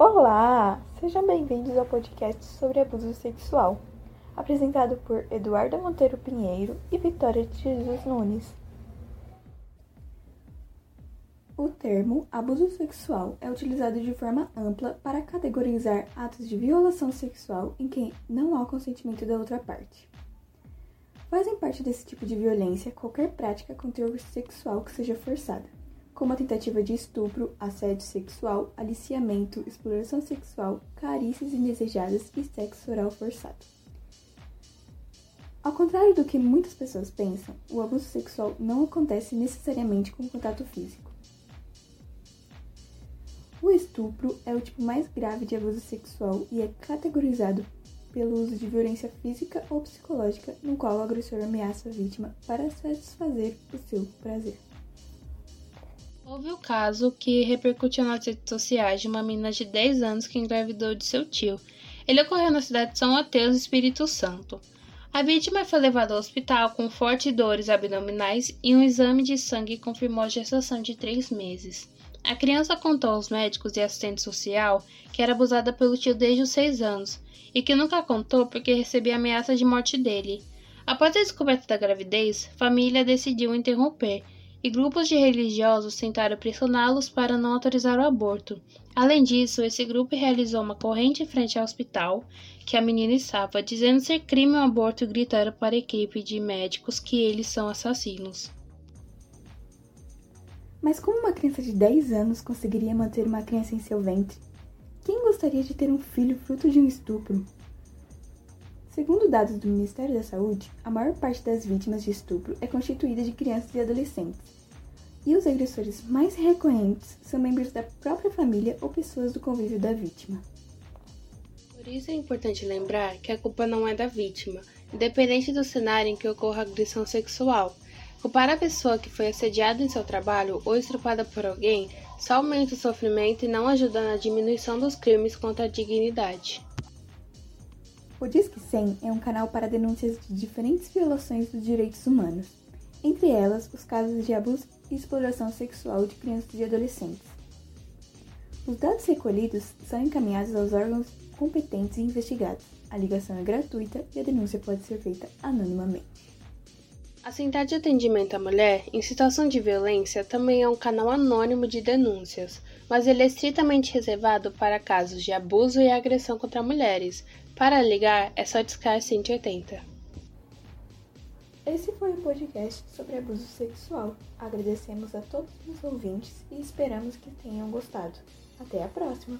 Olá! Sejam bem-vindos ao podcast sobre abuso sexual, apresentado por Eduardo Monteiro Pinheiro e Vitória de Jesus Nunes. O termo abuso sexual é utilizado de forma ampla para categorizar atos de violação sexual em que não há consentimento da outra parte. Fazem parte desse tipo de violência qualquer prática com teor sexual que seja forçada como a tentativa de estupro, assédio sexual, aliciamento, exploração sexual, carícias indesejadas e sexo oral forçado. Ao contrário do que muitas pessoas pensam, o abuso sexual não acontece necessariamente com contato físico. O estupro é o tipo mais grave de abuso sexual e é categorizado pelo uso de violência física ou psicológica, no qual o agressor ameaça a vítima para satisfazer o seu prazer. Houve o caso que repercutiu nas redes sociais de uma menina de 10 anos que engravidou de seu tio. Ele ocorreu na cidade de São Mateus, Espírito Santo. A vítima foi levada ao hospital com fortes dores abdominais e um exame de sangue confirmou a gestação de três meses. A criança contou aos médicos e assistente social que era abusada pelo tio desde os seis anos e que nunca contou porque recebia ameaça de morte dele. Após a descoberta da gravidez, família decidiu interromper e grupos de religiosos tentaram pressioná-los para não autorizar o aborto. Além disso, esse grupo realizou uma corrente em frente ao hospital que a menina estava, dizendo ser crime o aborto e gritaram para a equipe de médicos que eles são assassinos. Mas como uma criança de 10 anos conseguiria manter uma criança em seu ventre? Quem gostaria de ter um filho fruto de um estupro? Segundo dados do Ministério da Saúde, a maior parte das vítimas de estupro é constituída de crianças e adolescentes. E os agressores mais recorrentes são membros da própria família ou pessoas do convívio da vítima. Por isso é importante lembrar que a culpa não é da vítima, independente do cenário em que ocorra agressão sexual. Culpar a pessoa que foi assediada em seu trabalho ou estrupada por alguém só aumenta o sofrimento e não ajuda na diminuição dos crimes contra a dignidade. O Disque 100 é um canal para denúncias de diferentes violações dos direitos humanos, entre elas os casos de abuso e exploração sexual de crianças e adolescentes. Os dados recolhidos são encaminhados aos órgãos competentes e investigados. A ligação é gratuita e a denúncia pode ser feita anonimamente. A Central de Atendimento à Mulher em Situação de Violência também é um canal anônimo de denúncias, mas ele é estritamente reservado para casos de abuso e agressão contra mulheres, para ligar, é só discar 180. Esse foi o podcast sobre abuso sexual. Agradecemos a todos os ouvintes e esperamos que tenham gostado. Até a próxima!